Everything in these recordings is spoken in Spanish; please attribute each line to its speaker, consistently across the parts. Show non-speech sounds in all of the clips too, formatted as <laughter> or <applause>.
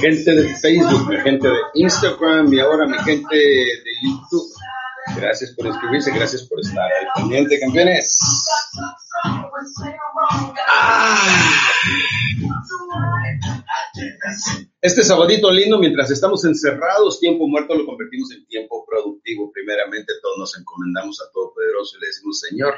Speaker 1: gente de Facebook, mi gente de Instagram y ahora mi gente de YouTube. Gracias por inscribirse, gracias por estar al pendiente, campeones. Ah. Este sabadito lindo, mientras estamos encerrados, tiempo muerto lo convertimos en tiempo productivo. Primeramente, todos nos encomendamos a Todopoderoso y le decimos, Señor,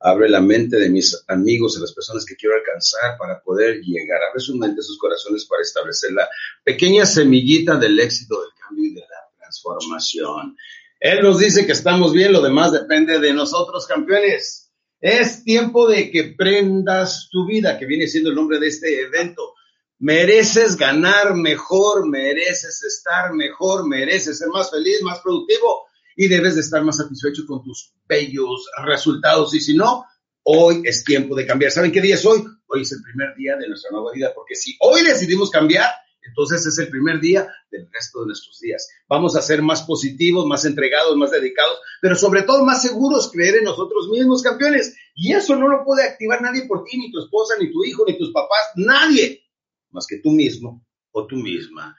Speaker 1: abre la mente de mis amigos, de las personas que quiero alcanzar para poder llegar. Abre su mente, sus corazones para establecer la pequeña semillita del éxito, del cambio y de la transformación. Él nos dice que estamos bien, lo demás depende de nosotros, campeones. Es tiempo de que prendas tu vida, que viene siendo el nombre de este evento. Mereces ganar mejor, mereces estar mejor, mereces ser más feliz, más productivo y debes de estar más satisfecho con tus bellos resultados. Y si no, hoy es tiempo de cambiar. ¿Saben qué día es hoy? Hoy es el primer día de nuestra nueva vida, porque si hoy decidimos cambiar, entonces es el primer día del resto de nuestros días. Vamos a ser más positivos, más entregados, más dedicados, pero sobre todo más seguros, creer en nosotros mismos, campeones. Y eso no lo puede activar nadie por ti, ni tu esposa, ni tu hijo, ni tus papás, nadie, más que tú mismo o tú misma.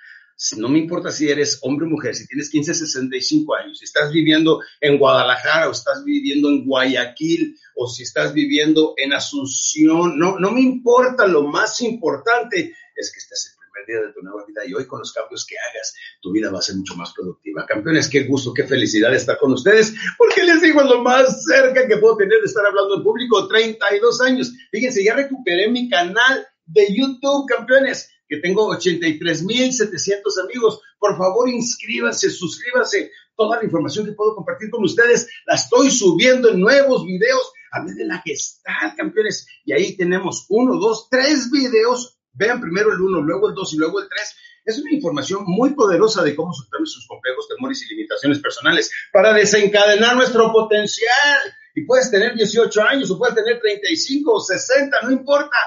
Speaker 1: No me importa si eres hombre o mujer, si tienes 15, 65 años, si estás viviendo en Guadalajara o estás viviendo en Guayaquil o si estás viviendo en Asunción, no, no me importa, lo más importante es que estés día de tu nueva vida y hoy con los cambios que hagas, tu vida va a ser mucho más productiva. Campeones, qué gusto, qué felicidad estar con ustedes, porque les digo lo más cerca que puedo tener de estar hablando en público, 32 años. Fíjense, ya recuperé mi canal de YouTube, campeones, que tengo 83.700 amigos. Por favor, inscríbanse, suscríbanse. Toda la información que puedo compartir con ustedes la estoy subiendo en nuevos videos. Hablé de la gestal, campeones. Y ahí tenemos uno, dos, tres videos Vean primero el 1, luego el 2 y luego el 3. Es una información muy poderosa de cómo superar sus complejos temores y limitaciones personales para desencadenar nuestro potencial. Y puedes tener 18 años o puedes tener 35 o 60, no importa.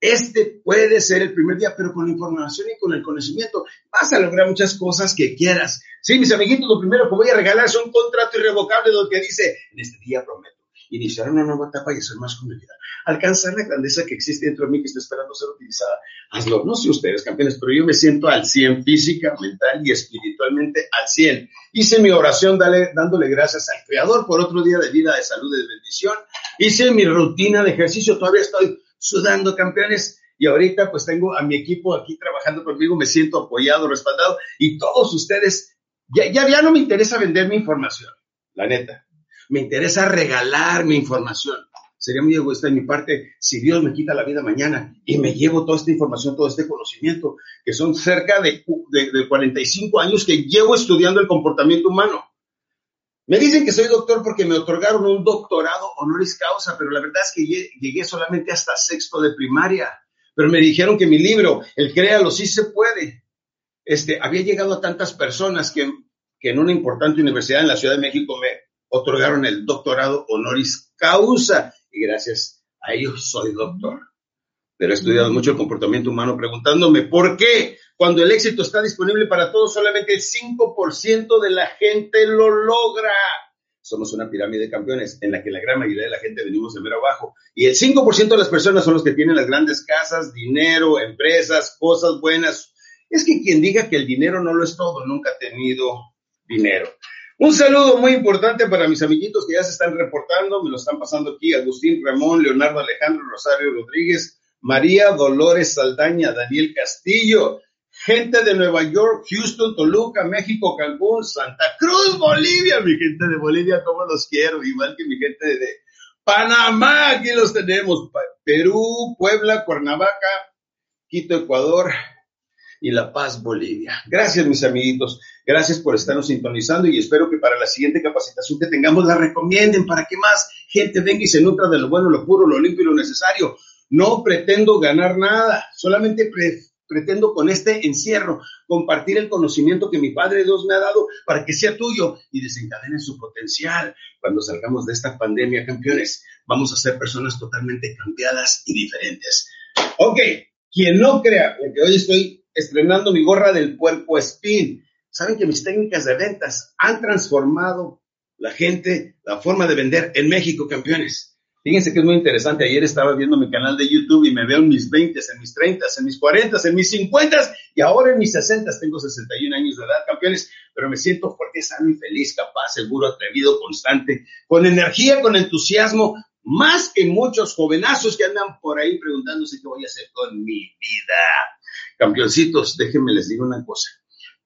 Speaker 1: Este puede ser el primer día, pero con la información y con el conocimiento vas a lograr muchas cosas que quieras. Sí, mis amiguitos, lo primero que voy a regalar es un contrato irrevocable donde dice, en este día prometo iniciar una nueva etapa y ser más comunidad alcanzar la grandeza que existe dentro de mí que está esperando ser utilizada. Hazlo, no sé ustedes, campeones, pero yo me siento al 100 física, mental y espiritualmente al 100. Hice mi oración dándole gracias al Creador por otro día de vida, de salud de bendición. Hice mi rutina de ejercicio, todavía estoy sudando, campeones. Y ahorita pues tengo a mi equipo aquí trabajando conmigo, me siento apoyado, respaldado. Y todos ustedes, ya, ya, ya no me interesa vender mi información, la neta. Me interesa regalar mi información sería muy egoísta de mi parte si Dios me quita la vida mañana y me llevo toda esta información, todo este conocimiento, que son cerca de, de, 45 años que llevo estudiando el comportamiento humano. Me dicen que soy doctor porque me otorgaron un doctorado honoris causa, pero la verdad es que llegué solamente hasta sexto de primaria. Pero me dijeron que mi libro, el Créalo, sí se puede. Este, había llegado a tantas personas que, que en una importante universidad en la Ciudad de México me otorgaron el doctorado honoris causa y gracias a ellos soy doctor. Pero he estudiado mucho el comportamiento humano preguntándome por qué cuando el éxito está disponible para todos, solamente el 5% de la gente lo logra. Somos una pirámide de campeones en la que la gran mayoría de la gente venimos de mero abajo. Y el 5% de las personas son los que tienen las grandes casas, dinero, empresas, cosas buenas. Es que quien diga que el dinero no lo es todo, nunca ha tenido dinero. Un saludo muy importante para mis amiguitos que ya se están reportando, me lo están pasando aquí, Agustín Ramón, Leonardo Alejandro Rosario Rodríguez, María Dolores Saldaña, Daniel Castillo, gente de Nueva York, Houston, Toluca, México, Cancún, Santa Cruz, Bolivia, mi gente de Bolivia, como los quiero, igual que mi gente de Panamá, aquí los tenemos, Perú, Puebla, Cuernavaca, Quito, Ecuador, y La Paz, Bolivia. Gracias, mis amiguitos. Gracias por estarnos sintonizando y espero que para la siguiente capacitación que tengamos la recomienden para que más gente venga y se nutra de lo bueno, lo puro, lo limpio y lo necesario. No pretendo ganar nada, solamente pretendo con este encierro compartir el conocimiento que mi Padre Dios me ha dado para que sea tuyo y desencadene su potencial. Cuando salgamos de esta pandemia, campeones, vamos a ser personas totalmente cambiadas y diferentes. Ok, quien no crea, porque hoy estoy estrenando mi gorra del puerco spin. Saben que mis técnicas de ventas han transformado la gente, la forma de vender en México, campeones. Fíjense que es muy interesante. Ayer estaba viendo mi canal de YouTube y me veo en mis 20, en mis 30, en mis 40, en mis 50 y ahora en mis 60. Tengo 61 años de edad, campeones, pero me siento fuerte, sano y feliz, capaz, seguro, atrevido, constante, con energía, con entusiasmo, más que muchos jovenazos que andan por ahí preguntándose qué voy a hacer con mi vida. Campeoncitos, déjenme les digo una cosa.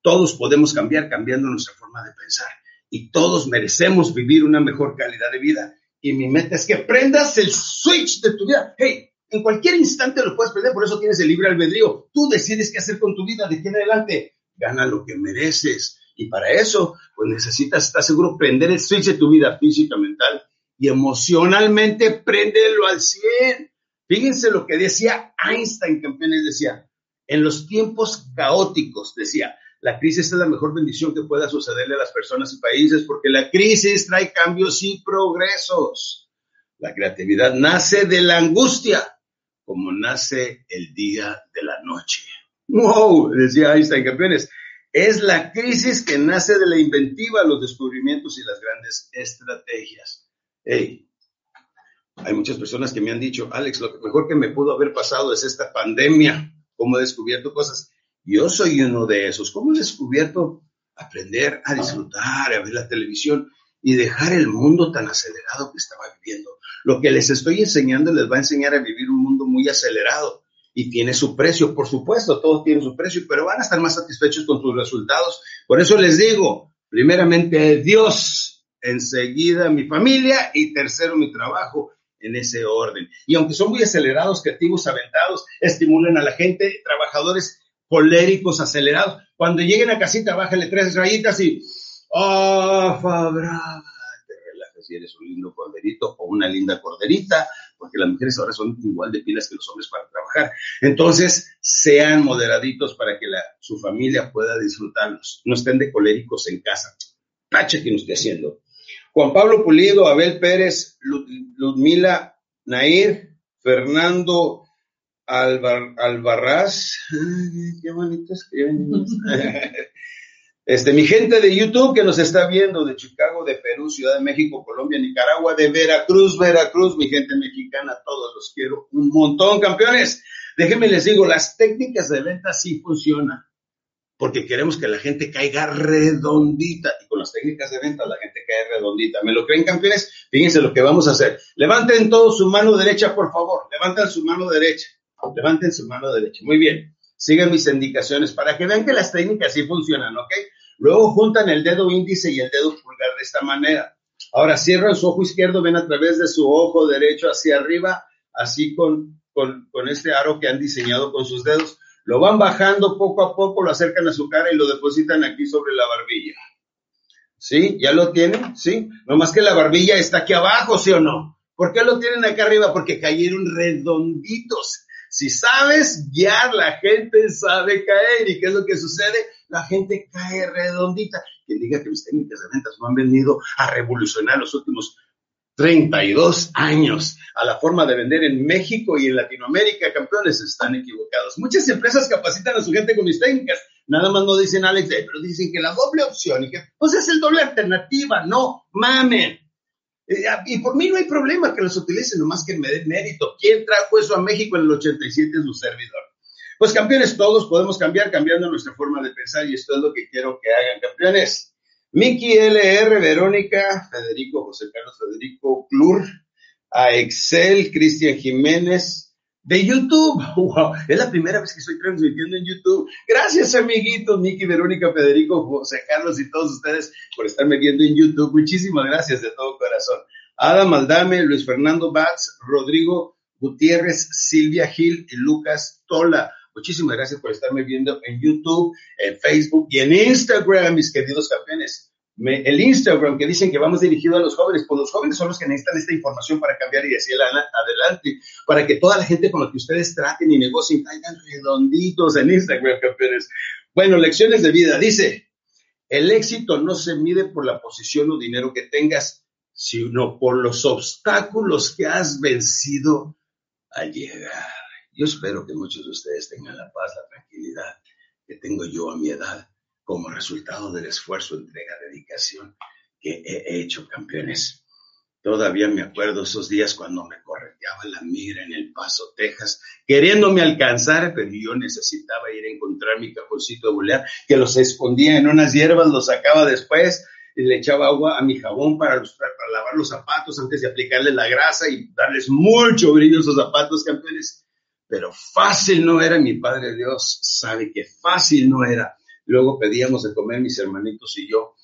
Speaker 1: Todos podemos cambiar cambiando nuestra forma de pensar y todos merecemos vivir una mejor calidad de vida y mi meta es que prendas el switch de tu vida. Hey, en cualquier instante lo puedes prender, por eso tienes el libre albedrío. Tú decides qué hacer con tu vida de aquí en adelante. Gana lo que mereces. Y para eso, pues necesitas, estar seguro, prender el switch de tu vida física, mental y emocionalmente, préndelo al 100. Fíjense lo que decía Einstein, campeones, decía, en los tiempos caóticos, decía, la crisis es la mejor bendición que pueda sucederle a las personas y países porque la crisis trae cambios y progresos. La creatividad nace de la angustia, como nace el día de la noche. ¡Wow! Decía Einstein, campeones. Es la crisis que nace de la inventiva, los descubrimientos y las grandes estrategias. Hey, hay muchas personas que me han dicho, Alex, lo mejor que me pudo haber pasado es esta pandemia, como he descubierto cosas. Yo soy uno de esos. ¿Cómo he descubierto aprender a disfrutar, a ver la televisión y dejar el mundo tan acelerado que estaba viviendo? Lo que les estoy enseñando les va a enseñar a vivir un mundo muy acelerado y tiene su precio, por supuesto, todo tiene su precio, pero van a estar más satisfechos con sus resultados. Por eso les digo, primeramente Dios, enseguida mi familia y tercero mi trabajo en ese orden. Y aunque son muy acelerados, creativos, aventados, estimulan a la gente, trabajadores coléricos, acelerados. Cuando lleguen a casita, bájale tres rayitas y, ¡oh, Fabra! Te relajas si eres un lindo corderito o una linda corderita, porque las mujeres ahora son igual de pilas que los hombres para trabajar. Entonces, sean moderaditos para que su familia pueda disfrutarlos. No estén de coléricos en casa. Pache que no esté haciendo. Juan Pablo Pulido, Abel Pérez, Ludmila Nair, Fernando Albar, Albarraz, qué bonito <laughs> Este, mi gente de YouTube que nos está viendo de Chicago, de Perú, Ciudad de México, Colombia, Nicaragua, de Veracruz, Veracruz, mi gente mexicana, todos los quiero un montón, campeones. Déjenme les digo, las técnicas de venta sí funcionan, porque queremos que la gente caiga redondita y con las técnicas de venta la gente cae redondita. ¿Me lo creen, campeones? Fíjense lo que vamos a hacer. Levanten todos su mano derecha, por favor. Levanten su mano derecha. Levanten su mano derecha. Muy bien. Sigan mis indicaciones para que vean que las técnicas sí funcionan, ¿ok? Luego juntan el dedo índice y el dedo pulgar de esta manera. Ahora cierran su ojo izquierdo, ven a través de su ojo derecho hacia arriba, así con, con, con este aro que han diseñado con sus dedos. Lo van bajando poco a poco, lo acercan a su cara y lo depositan aquí sobre la barbilla. ¿Sí? ¿Ya lo tienen? ¿Sí? No más que la barbilla está aquí abajo, ¿sí o no? ¿Por qué lo tienen acá arriba? Porque cayeron redonditos. Si sabes guiar, la gente sabe caer. ¿Y qué es lo que sucede? La gente cae redondita. Quien diga que mis técnicas de ventas no han venido a revolucionar los últimos 32 años a la forma de vender en México y en Latinoamérica, campeones, están equivocados. Muchas empresas capacitan a su gente con mis técnicas. Nada más no dicen, Alex, pero dicen que la doble opción y que, pues es el doble alternativa. No, mamen. Eh, y por mí no hay problema que los utilicen, nomás que me den mérito. ¿Quién trajo eso a México en el 87? Es su servidor. Pues campeones, todos podemos cambiar cambiando nuestra forma de pensar y esto es lo que quiero que hagan campeones. Miki LR, Verónica, Federico, José Carlos Federico, Clur, a Excel, Cristian Jiménez, de YouTube. <laughs> Wow, es la primera vez que estoy transmitiendo en YouTube. Gracias, amiguitos, Miki, Verónica, Federico, José Carlos y todos ustedes por estarme viendo en YouTube. Muchísimas gracias de todo corazón. Adam Aldame, Luis Fernando Batz, Rodrigo Gutiérrez, Silvia Gil y Lucas Tola. Muchísimas gracias por estarme viendo en YouTube, en Facebook y en Instagram, mis queridos campeones el Instagram que dicen que vamos dirigido a los jóvenes, pues los jóvenes son los que necesitan esta información para cambiar y así adelante, para que toda la gente con la que ustedes traten y negocien caigan redonditos en Instagram, campeones. Bueno, lecciones de vida. Dice, el éxito no se mide por la posición o dinero que tengas, sino por los obstáculos que has vencido al llegar. Yo espero que muchos de ustedes tengan la paz, la tranquilidad que tengo yo a mi edad como resultado del esfuerzo, entrega, dedicación que he hecho, campeones. Todavía me acuerdo esos días cuando me correteaba la mira en El Paso, Texas, queriéndome alcanzar, pero yo necesitaba ir a encontrar mi cajoncito de bolear, que los escondía en unas hierbas, los sacaba después, y le echaba agua a mi jabón para, para lavar los zapatos antes de aplicarle la grasa y darles mucho brillo a esos zapatos, campeones. Pero fácil no era, mi Padre Dios sabe que fácil no era. Luego pedíamos de comer mis hermanitos y yo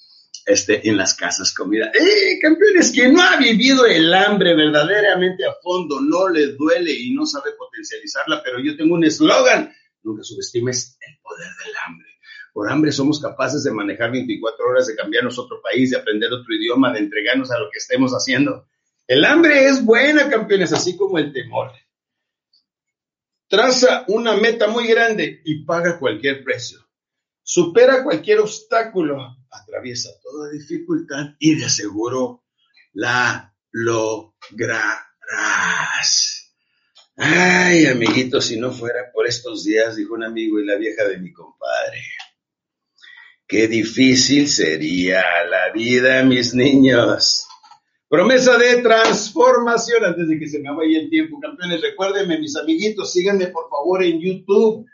Speaker 1: este, en las casas comida. ¡Eh, campeones! Que no ha vivido el hambre verdaderamente a fondo, no le duele y no sabe potencializarla, pero yo tengo un eslogan, nunca subestimes el poder del hambre. Por hambre somos capaces de manejar 24 horas, de cambiarnos otro país, de aprender otro idioma, de entregarnos a lo que estemos haciendo. El hambre es buena, campeones, así como el temor. Traza una meta muy grande y paga cualquier precio. Supera cualquier obstáculo, atraviesa toda dificultad y de seguro la lograrás. Ay, amiguito, si no fuera por estos días, dijo un amigo y la vieja de mi compadre. Qué difícil sería la vida, mis niños. Promesa de transformación antes de que se me vaya el tiempo, campeones. Recuérdenme, mis amiguitos, síganme por favor en YouTube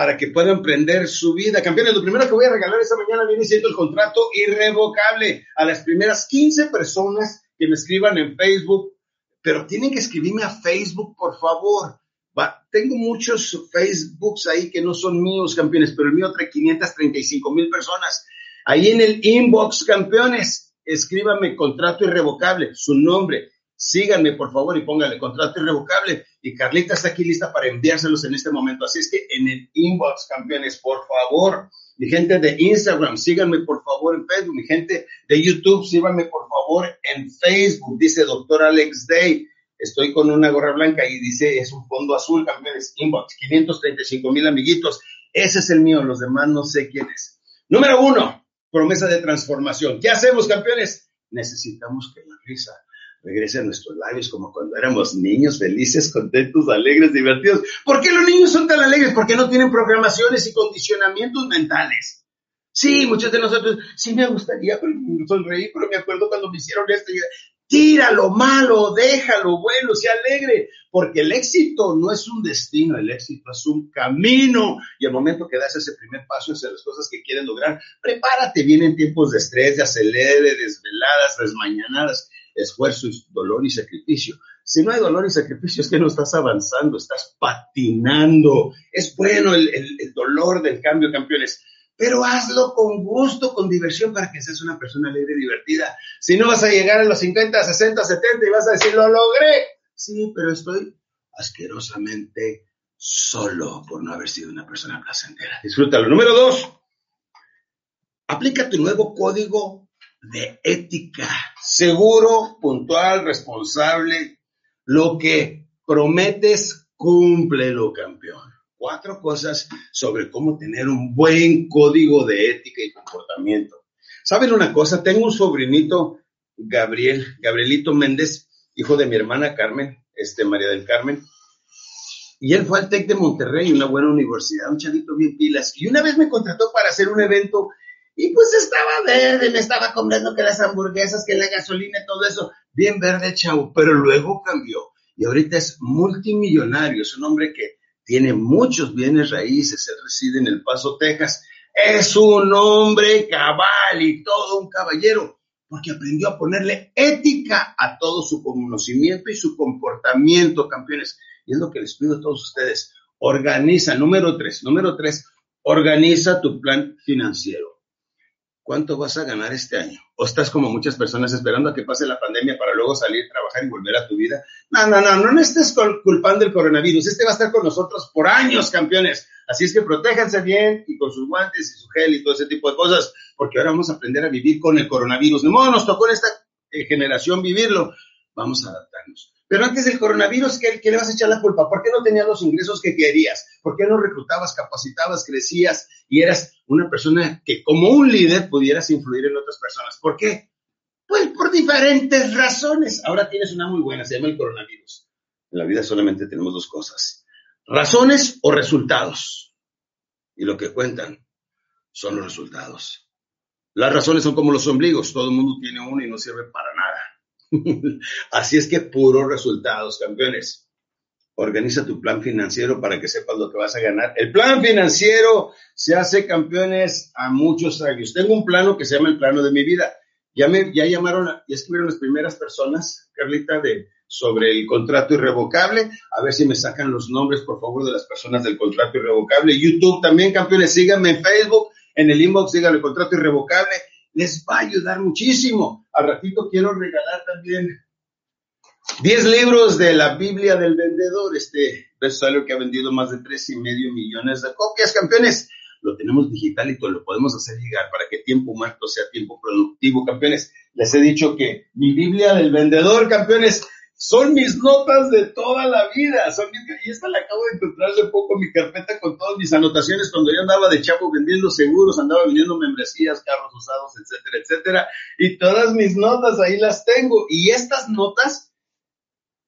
Speaker 1: para que puedan prender su vida. Campeones, lo primero que voy a regalar esta mañana viene siendo el contrato irrevocable a las primeras 15 personas que me escriban en Facebook, pero tienen que escribirme a Facebook, por favor. Tengo muchos Facebooks ahí que no son míos, campeones, pero el mío trae 535 mil personas. Ahí en el inbox, campeones, escríbame contrato irrevocable, su nombre, síganme por favor y póngale contrato irrevocable. Y Carlita está aquí lista para enviárselos en este momento. Así es que en el inbox, campeones, por favor. Mi gente de Instagram, síganme por favor en Facebook. Mi gente de YouTube, síganme por favor en Facebook. Dice doctor Alex Day. Estoy con una gorra blanca y dice es un fondo azul, campeones. Inbox, 535 mil amiguitos. Ese es el mío, los demás no sé quién es. Número uno, promesa de transformación. ¿Qué hacemos, campeones? Necesitamos que la risa regrese a nuestros labios como cuando éramos niños, felices, contentos, alegres, divertidos. ¿Por qué los niños son tan alegres? Porque no tienen programaciones y condicionamientos mentales. Sí, muchos de nosotros, sí me gustaría sonreír, pero me acuerdo cuando me hicieron esto. Tira lo malo, déjalo bueno, sea alegre, porque el éxito no es un destino, el éxito es un camino. Y al momento que das ese primer paso hacia las cosas que quieres lograr, prepárate, vienen tiempos de estrés, de acelere, desveladas, desmañanadas esfuerzo, dolor y sacrificio. Si no hay dolor y sacrificio, es que no estás avanzando, estás patinando. Es bueno el, dolor del cambio, campeones, pero hazlo con gusto, con diversión, para que seas una persona alegre y divertida. Si no vas a llegar a los 50, 60, 70 y vas a decir, lo logré. Sí, pero estoy asquerosamente solo por no haber sido una persona placentera. Disfrútalo. Número dos, aplica tu nuevo código de ética, seguro, puntual, responsable. Lo que prometes, cúmplelo, campeón. Cuatro cosas sobre cómo tener un buen código de ética y comportamiento. ¿Saben una cosa? Tengo un sobrinito, Gabriel, Gabrielito Méndez, hijo de mi hermana Carmen, este María del Carmen, y él fue al TEC de Monterrey, una buena universidad, un chavito bien pilas, y una vez me contrató para hacer un evento y pues estaba verde, me estaba comprando que las hamburguesas, que la gasolina, todo eso, bien verde, chavo, pero luego cambió. Y ahorita es multimillonario, es un hombre que tiene muchos bienes raíces, él reside en El Paso, Texas. Es un hombre cabal y todo un caballero, porque aprendió a ponerle ética a todo su conocimiento y su comportamiento, campeones. Y es lo que les pido a todos ustedes. Organiza, número tres, número tres, organiza tu plan financiero ¿cuánto vas a ganar este año? ¿O estás como muchas personas esperando a que pase la pandemia para luego salir, trabajar y volver a tu vida? No, no, no, no, no estés culpando el coronavirus. Este va a estar con nosotros por años, campeones. Así es que protéjanse bien y con sus guantes y su gel y todo ese tipo de cosas, porque ahora vamos a aprender a vivir con el coronavirus. De modo nos tocó en esta eh, generación vivirlo. Vamos a adaptarnos. Pero antes del coronavirus, ¿qué, le vas a echar la culpa? ¿Por qué no tenías los ingresos que querías? ¿Por qué no reclutabas, capacitabas, crecías y eras una persona que como un líder pudieras influir en otras personas? ¿Por qué? Pues por diferentes razones. Ahora tienes una muy buena, se llama el coronavirus. En la vida solamente tenemos dos cosas, razones o resultados. Y lo que cuentan son los resultados. Las razones son como los ombligos, todo el mundo tiene uno y no sirve para nada. <laughs> Así es que puros resultados, campeones. Organiza tu plan financiero para que sepas lo que vas a ganar. El plan financiero se hace, campeones, a muchos años. Tengo un plano que se llama el plano de mi vida. Ya me, ya llamaron, ya escribieron las primeras personas, Carlita, de, sobre el contrato irrevocable. A ver si me sacan los nombres, por favor, de las personas del contrato irrevocable. YouTube también, campeones, síganme en Facebook, en el inbox, díganle el contrato irrevocable. Les va a ayudar muchísimo. Al ratito quiero regalar también 10 libros de la Biblia del vendedor, este algo que ha vendido más de tres y medio millones de copias, campeones lo tenemos digital y todo lo podemos hacer llegar para que tiempo muerto sea tiempo productivo, campeones. Les he dicho que mi Biblia del vendedor, campeones, son mis notas de toda la vida. Son y esta la acabo de encontrar hace poco mi carpeta con todas mis anotaciones cuando yo andaba de chavo vendiendo seguros, andaba vendiendo membresías, carros usados, etcétera, etcétera. Y todas mis notas ahí las tengo. Y estas notas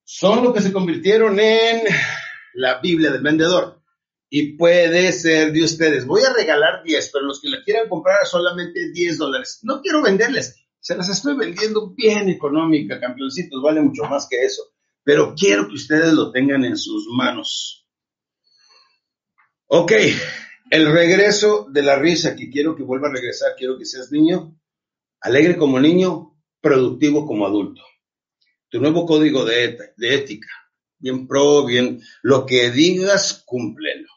Speaker 1: son lo que se convirtieron en la Biblia del vendedor y puede ser de ustedes. Voy a regalar 10, pero los que la quieran comprar solamente 10 dólares. No quiero venderles, se las estoy vendiendo bien económica, campeoncitos, vale mucho más que eso. Pero quiero que ustedes lo tengan en sus manos. Ok, el regreso de la risa, que quiero que vuelva a regresar, quiero que seas niño, alegre como niño, productivo como adulto. Tu nuevo código de, de ética, bien pro, bien, lo que digas, cúmplelo.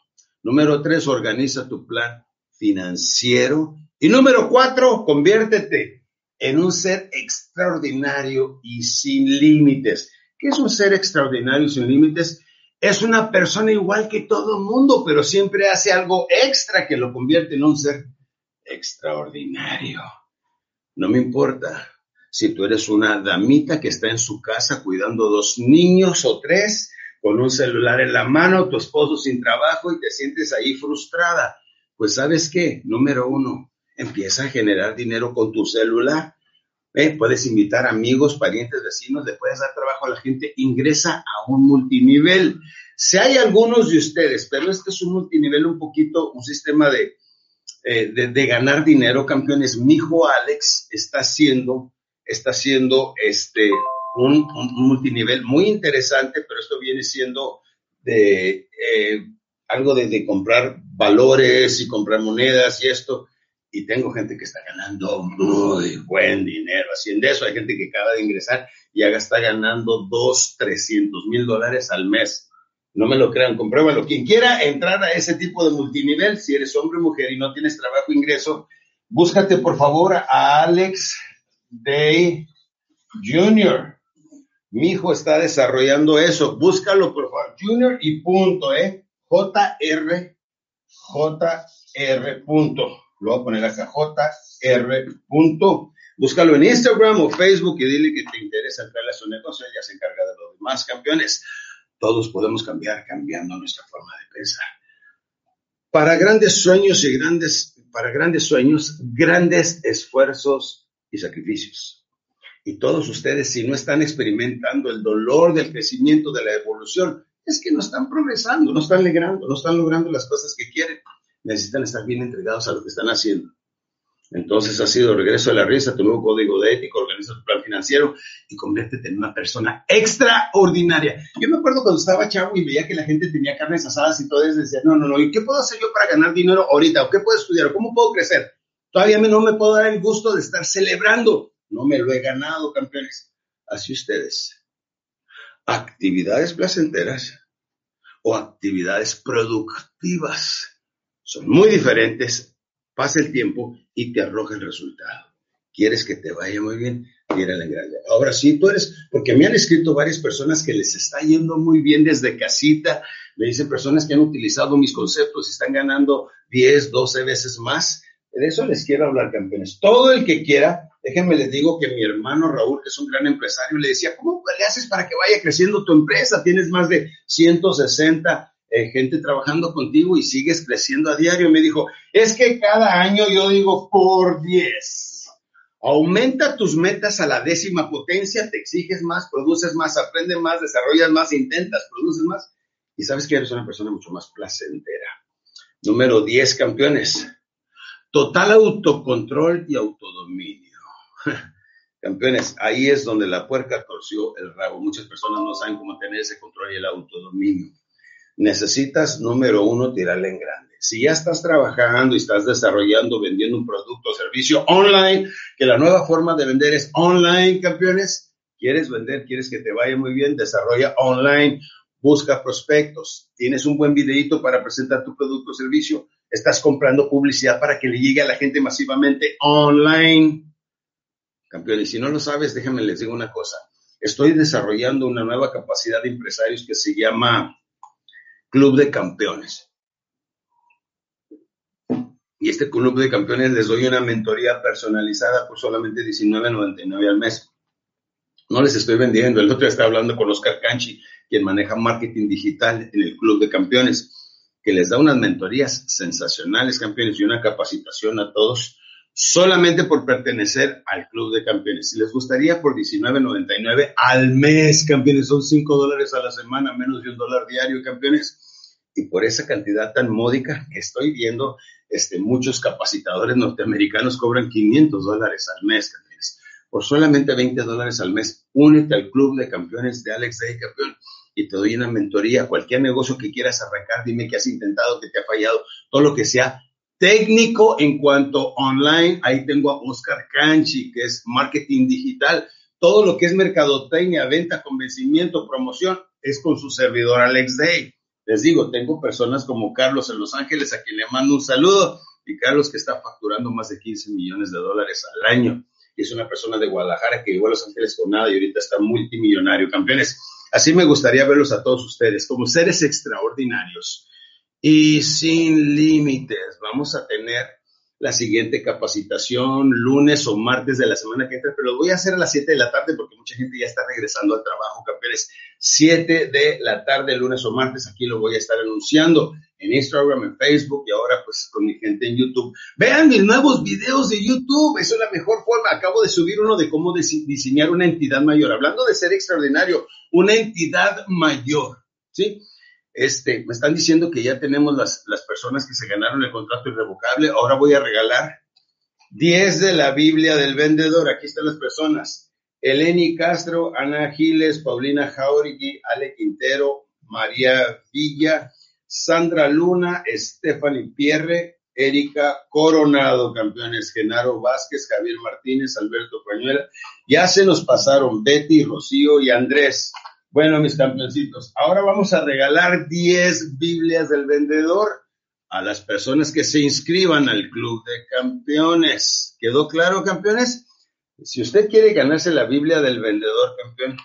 Speaker 1: Número tres, organiza tu plan financiero. Y número cuatro, conviértete en un ser extraordinario y sin límites. ¿Qué es un ser extraordinario y sin límites? Es una persona igual que todo el mundo, pero siempre hace algo extra que lo convierte en un ser extraordinario. No me importa si tú eres una damita que está en su casa cuidando dos niños o tres, con un celular en la mano, tu esposo sin trabajo y te sientes ahí frustrada. Pues sabes qué, número uno, empieza a generar dinero con tu celular. Puedes invitar amigos, parientes, vecinos, le puedes dar trabajo a la gente, ingresa a un multinivel. Si hay algunos de ustedes, pero este es un multinivel un poquito, un sistema de, eh, de, ganar dinero, campeones. Mi hijo Alex está haciendo, está haciendo este, un, multinivel muy interesante, pero esto viene siendo de eh, algo de, comprar valores y comprar monedas y esto. Y tengo gente que está ganando muy buen dinero haciendo eso. Hay gente que acaba de ingresar y ya está ganando dos, trescientos mil dólares al mes. No me lo crean, compruébalo. Quien quiera entrar a ese tipo de multinivel, si eres hombre o mujer y no tienes trabajo ingreso, búscate por favor a Alex Day Jr. Mi hijo está desarrollando eso. Búscalo, por favor. Junior y punto, ¿eh? JR, JR punto. Lo voy a poner acá, JR. Búscalo en Instagram o Facebook y dile que te interesa entrarle a su negocio. Ella se encarga de los demás campeones. Todos podemos cambiar cambiando nuestra forma de pensar. Para grandes sueños y grandes, para grandes sueños, grandes esfuerzos y sacrificios. Y todos ustedes, si no están experimentando el dolor del crecimiento, de la evolución, es que no están progresando, no están logrando, no están logrando las cosas que quieren. Necesitan estar bien entregados a lo que están haciendo. Entonces ha sido regreso a la risa, tu nuevo código de ética, organiza tu plan financiero y conviértete en una persona extraordinaria. Yo me acuerdo cuando estaba chavo y veía que la gente tenía carnes asadas y todo eso, decía, no, no, no, ¿y qué puedo hacer yo para ganar dinero ahorita? ¿O qué puedo estudiar? ¿O cómo puedo crecer? Todavía no me puedo dar el gusto de estar celebrando no me lo he ganado, campeones. Así ustedes. Actividades placenteras o actividades productivas son muy diferentes. Pasa el tiempo y te arroja el resultado. ¿Quieres que te vaya muy bien? Tírale grande. Ahora sí, tú eres, porque me han escrito varias personas que les está yendo muy bien desde casita. Me dicen personas que han utilizado mis conceptos y están ganando 10, 12 veces más. De eso les quiero hablar, campeones. Todo el que quiera Déjenme les digo que mi hermano Raúl, que es un gran empresario, le decía, ¿cómo le haces para que vaya creciendo tu empresa? Tienes más de 160 eh, gente trabajando contigo y sigues creciendo a diario. Me dijo, es que cada año yo digo por 10. Aumenta tus metas a la décima potencia, te exiges más, produces más, aprendes más, desarrollas más, intentas, produces más. Y sabes que eres una persona mucho más placentera. Número 10, campeones. Total autocontrol y autodominio. <laughs> Campeones, ahí es donde la puerca torció el rabo. Muchas personas no saben cómo tener ese control y el autodominio. Necesitas, número uno, tirarle en grande. Si ya estás trabajando y estás desarrollando, vendiendo un producto o servicio online, que la nueva forma de vender es online, campeones, quieres vender, quieres que te vaya muy bien, desarrolla online, busca prospectos, tienes un buen videito para presentar tu producto o servicio, estás comprando publicidad para que le llegue a la gente masivamente online. Campeones, si no lo sabes, déjenme les digo una cosa. Estoy desarrollando una nueva capacidad de empresarios que se llama Club de Campeones. Y este Club de Campeones les doy una mentoría personalizada por solamente $19.99 al mes. No les estoy vendiendo. El otro estaba hablando con Oscar Canchi, quien maneja marketing digital en el Club de Campeones, que les da unas mentorías sensacionales, campeones, y una capacitación a todos solamente por pertenecer al Club de Campeones. Si les gustaría, por $19.99 al mes, campeones, son 5 dólares a la semana, menos de un dólar diario, campeones. Y por esa cantidad tan módica que estoy viendo, este, muchos capacitadores norteamericanos cobran 500 dólares al mes, campeones. Por solamente 20 dólares al mes, únete al Club de Campeones de Alex Day, campeón, y te doy una mentoría. Cualquier negocio que quieras arrancar, dime que has intentado, que te ha fallado, todo lo que sea Técnico en cuanto online, ahí tengo a Oscar Canchi, que es marketing digital. Todo lo que es mercadotecnia, venta, convencimiento, promoción, es con su servidor Alex Day. Les digo, tengo personas como Carlos en Los Ángeles, a quien le mando un saludo, y Carlos que está facturando más de 15 millones de dólares al año. Y es una persona de Guadalajara que llegó a Los Ángeles con nada y ahorita está multimillonario, campeones. Así me gustaría verlos a todos ustedes como seres extraordinarios y sin límites. Vamos a tener la siguiente capacitación lunes o martes de la semana que entra, pero lo voy a hacer a las 7 de la tarde porque mucha gente ya está regresando al trabajo, campeones. 7 de la tarde, lunes o martes, aquí lo voy a estar anunciando en Instagram, en Facebook y ahora pues con mi gente en YouTube. Vean mis nuevos videos de YouTube, eso es la mejor forma. Acabo de subir uno de cómo diseñar una entidad mayor. Hablando de ser extraordinario, una entidad mayor, ¿sí? Este, me están diciendo que ya tenemos las, las personas que se ganaron el contrato irrevocable. Ahora voy a regalar 10 de la Biblia del vendedor. Aquí están las personas. Eleni Castro, Ana Giles, Paulina Jauregui, Ale Quintero, María Villa, Sandra Luna, Stephanie Pierre, Erika Coronado, campeones, Genaro Vázquez, Javier Martínez, Alberto Pañuela. Ya se nos pasaron Betty, Rocío y Andrés. Bueno, mis campeoncitos, ahora vamos a regalar 10 Biblias del vendedor a las personas que se inscriban al Club de Campeones. ¿Quedó claro, campeones? Si usted quiere ganarse la Biblia del vendedor, campeón,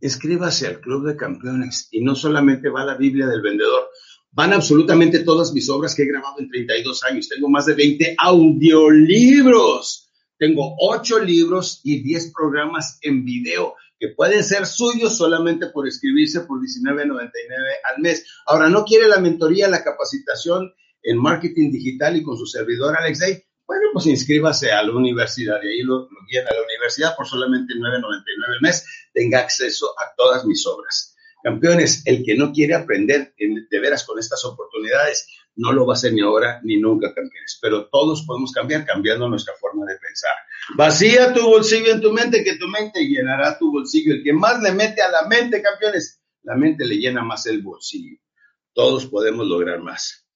Speaker 1: inscríbase al Club de Campeones. Y no solamente va la Biblia del vendedor, van absolutamente todas mis obras que he grabado en 32 años. Tengo más de 20 audiolibros. Tengo 8 libros y 10 programas en video que pueden ser suyos solamente por escribirse por $19.99 al mes. Ahora, ¿no quiere la mentoría, la capacitación en marketing digital y con su servidor Alex Day? Bueno, pues inscríbase a la universidad y ahí lo, lo guían a la universidad por solamente $9.99 al mes. Tenga acceso a todas mis obras. Campeones, el que no quiere aprender de veras con estas oportunidades, no lo va a hacer ni ahora ni nunca, campeones. Pero todos podemos cambiar cambiando nuestra forma de pensar. Vacía tu bolsillo en tu mente, que tu mente llenará tu bolsillo. El que más le mete a la mente, campeones, la mente le llena más el bolsillo. Todos podemos lograr más.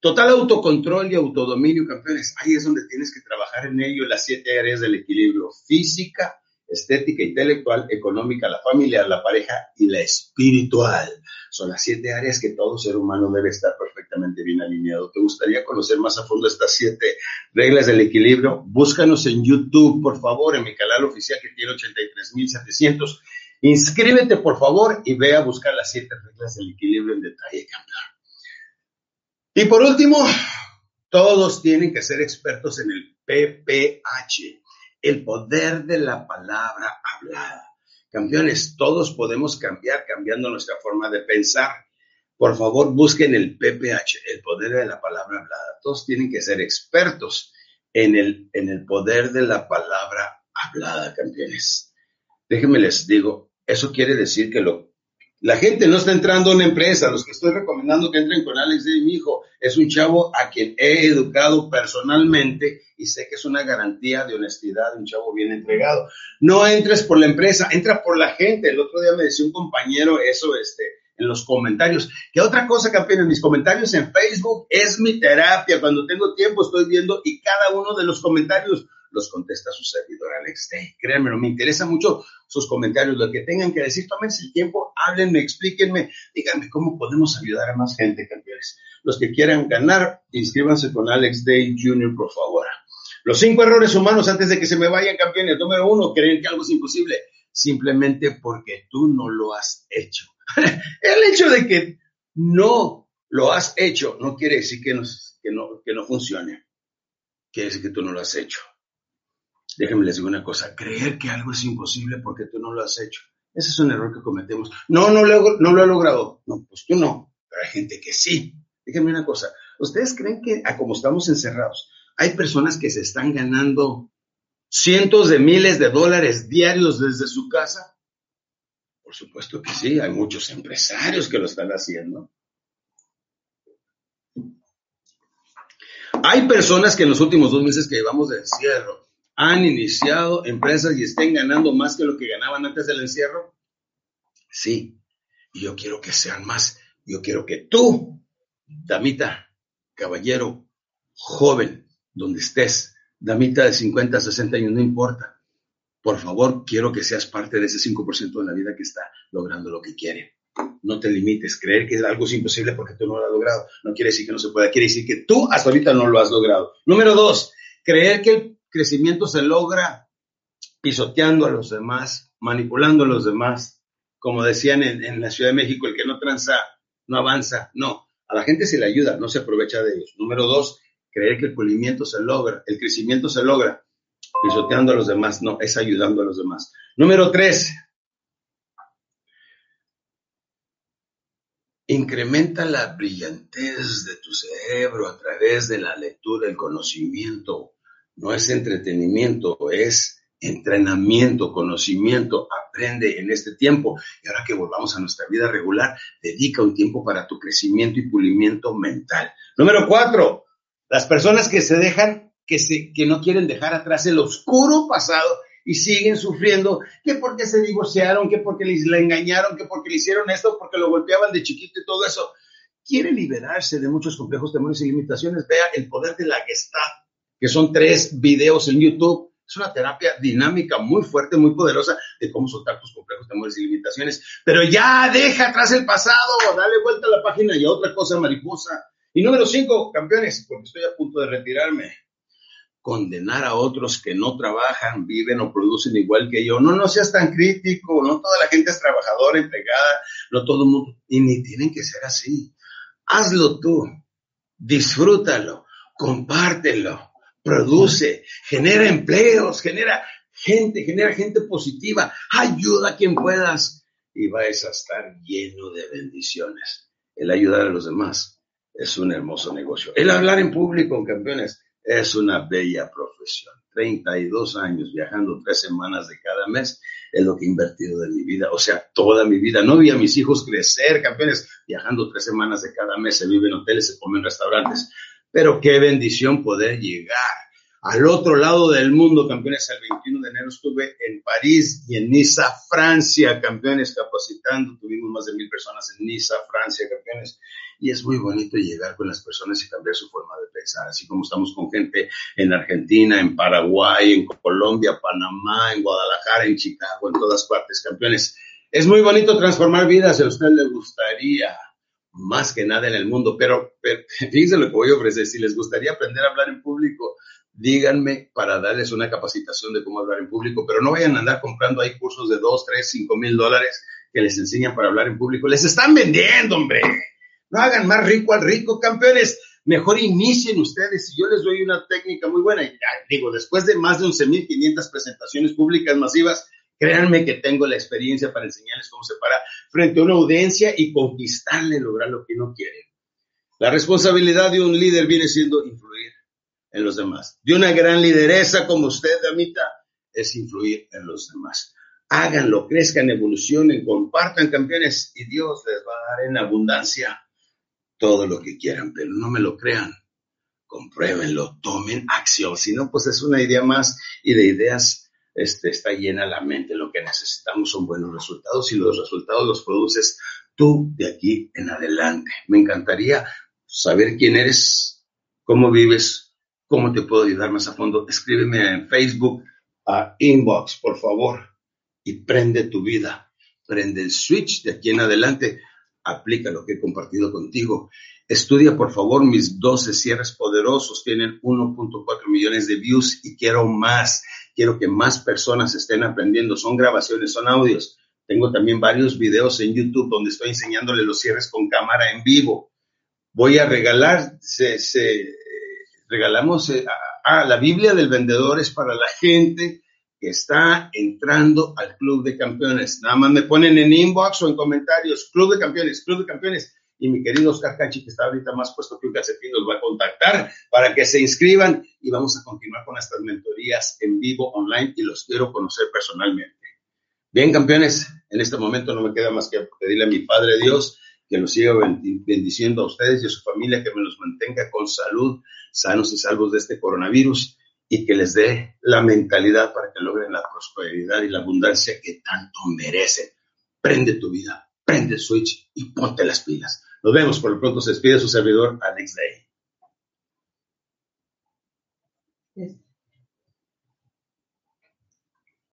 Speaker 1: Total autocontrol y autodominio, campeones. Ahí es donde tienes que trabajar en ello, las siete áreas del equilibrio. Física, estética, intelectual, económica, la familiar, la pareja y la espiritual. Son las siete áreas que todo ser humano debe estar perfectamente bien alineado. ¿Te gustaría conocer más a fondo estas siete reglas del equilibrio? Búscanos en YouTube, por favor, en mi canal oficial que tiene 83.700. Inscríbete, por favor, y ve a buscar las siete reglas del equilibrio en detalle, campeón. Y por último, todos tienen que ser expertos en el PPH el poder de la palabra hablada. Campeones, todos podemos cambiar cambiando nuestra forma de pensar. Por favor, busquen el PPH, el poder de la palabra hablada. Todos tienen que ser expertos en el, en el poder de la palabra hablada, campeones. Déjenme les digo, eso quiere decir que lo La gente no está entrando a una empresa. Los que estoy recomendando que entren con Alex de mi hijo es un chavo a quien he educado personalmente y sé que es una garantía de honestidad, un chavo bien entregado. No entres por la empresa, entra por la gente. El otro día me decía un compañero eso, este, en los comentarios. Que otra cosa, campeón, en mis comentarios en Facebook es mi terapia. Cuando tengo tiempo estoy viendo y cada uno de los comentarios los contesta su servidor Alex Day. Créanmelo, me interesa mucho sus comentarios, lo que tengan que decir, tómense el tiempo, háblenme, explíquenme, díganme cómo podemos ayudar a más gente, campeones. Los que quieran ganar, inscríbanse con Alex Day Jr., por favor. Los cinco errores humanos antes de que se me vayan, campeones. Número uno, creen que algo es imposible, simplemente porque tú no lo has hecho. <laughs> el hecho de que no lo has hecho no quiere decir que no, que no, que no funcione. Quiere decir que tú no lo has hecho. Déjenme les digo una cosa, creer que algo es imposible porque tú no lo has hecho. Ese es un error que cometemos. No, no lo, he logrado. No, pues tú no, pero hay gente que sí. Déjenme una cosa, ¿ustedes creen que a como estamos encerrados, hay personas que se están ganando cientos de miles de dólares diarios desde su casa? Por supuesto que sí, hay muchos empresarios que lo están haciendo. Hay personas que en los últimos dos meses que llevamos de encierro han iniciado empresas y estén ganando más que lo que ganaban antes del encierro? Sí, y yo quiero que sean más. Yo quiero que tú, damita, caballero, joven, donde estés, damita de 50, 60 años, no importa. Por favor, quiero que seas parte de ese 5% de la vida que está logrando lo que quiere. No te limites. Creer que algo es imposible porque tú no lo has logrado no quiere decir que no se pueda. Quiere decir que tú hasta ahorita no lo has logrado. Número dos, creer que crecimiento se logra pisoteando a los demás, manipulando a los demás. Como decían en, la Ciudad de México, el que no tranza no avanza. No, a la gente se le ayuda, no se aprovecha de ellos. Número dos, creer que el crecimiento se logra, el crecimiento se logra pisoteando a los demás, no, es ayudando a los demás. Número tres, incrementa la brillantez de tu cerebro a través de la lectura, el conocimiento, no es entretenimiento, es entrenamiento, conocimiento, aprende en este tiempo. Y ahora que volvamos a nuestra vida regular, dedica un tiempo para tu crecimiento y pulimiento mental. Número cuatro, las personas que se dejan, que, se, que no quieren dejar atrás el oscuro pasado y siguen sufriendo, que porque se divorciaron, que porque les la engañaron, que porque le hicieron esto, porque lo golpeaban de chiquito y todo eso. Quiere liberarse de muchos complejos, temores y limitaciones. Vea el poder de la Gestalt que son tres videos en YouTube. Es una terapia dinámica muy fuerte, muy poderosa de cómo soltar tus complejos temores y limitaciones. Pero ya deja atrás el pasado, dale vuelta a la página y a otra cosa mariposa. Y número cinco, campeones, porque estoy a punto de retirarme. Condenar a otros que no trabajan, viven o producen igual que yo. No, no seas tan crítico, no toda la gente es trabajadora, entregada, no todo el mundo, y ni tienen que ser así. Hazlo tú, disfrútalo, compártelo produce, genera empleos, genera gente, genera gente positiva, ayuda a quien puedas y vais a estar lleno de bendiciones. El ayudar a los demás es un hermoso negocio. El hablar en público, campeones, es una bella profesión. 32 años viajando tres semanas de cada mes es lo que he invertido de mi vida, o sea, toda mi vida. No vi a mis hijos crecer, campeones, viajando tres semanas de cada mes, se vive en hoteles, se come en restaurantes. Pero qué bendición poder llegar al otro lado del mundo, campeones. El 21 de enero estuve en París y en Niza, Francia, campeones, capacitando. Tuvimos más de mil personas en Niza, Francia, campeones. Y es muy bonito llegar con las personas y cambiar su forma de pensar, así como estamos con gente en Argentina, en Paraguay, en Colombia, Panamá, en Guadalajara, en Chicago, en todas partes, campeones. Es muy bonito transformar vidas, si a usted le gustaría más que nada en el mundo, pero, <laughs> fíjense lo que voy a ofrecer, si les gustaría aprender a hablar en público, díganme para darles una capacitación de cómo hablar en público, pero no vayan a andar comprando ahí cursos de 2, 3, 5 mil dólares que les enseñan para hablar en público. Les están vendiendo, hombre. No hagan más rico al rico, campeones. Mejor inicien ustedes. Y yo les doy una técnica muy buena. Y, digo, después de más de 11.500 presentaciones públicas masivas, Créanme que tengo la experiencia para enseñarles cómo se para frente a una audiencia y conquistarle, lograr lo que no quiere. La responsabilidad de un líder viene siendo influir en los demás. De una gran lideresa como usted, Damita, es influir en los demás. háganlo, crezcan, evolucionen, compartan campeones y Dios les va a dar en abundancia todo lo que quieran, pero no me lo crean, compruébenlo, tomen acción, si no, pues es una idea más y de ideas este, está llena la mente, lo que necesitamos son buenos resultados y los resultados los produces tú de aquí en adelante. Me encantaría saber quién eres, cómo vives, cómo te puedo ayudar más a fondo. Escríbeme en Facebook, a inbox, por favor, y prende tu vida. Prende el switch de aquí en adelante. Aplica lo que he compartido contigo. Estudia, por favor, mis 12 cierres poderosos. Tienen 1.4 millones de views y quiero más. Quiero que más personas estén aprendiendo. Son grabaciones, son audios. Tengo también varios videos en YouTube donde estoy enseñándole los cierres con cámara en vivo. Voy a regalar, se, regalamos eh, a, la Biblia del vendedor es para la gente que está entrando al Club de Campeones. Nada más me ponen en inbox o en comentarios, Club de Campeones, Club de Campeones. Y mi querido Oscar Cachi, que está ahorita más puesto que un calcetín, nos va a contactar para que se inscriban y vamos a continuar con nuestras mentorías en vivo, online, y los quiero conocer personalmente. Bien, campeones, en este momento no me queda más que pedirle a mi Padre Dios que los siga bendiciendo a ustedes y a su familia, que me los mantenga con salud, sanos y salvos de este coronavirus y que les dé la mentalidad para que logren la prosperidad y la abundancia que tanto merecen. Prende tu vida, prende el switch y ponte las pilas. Nos vemos, por lo pronto se despide su servidor Alex Day.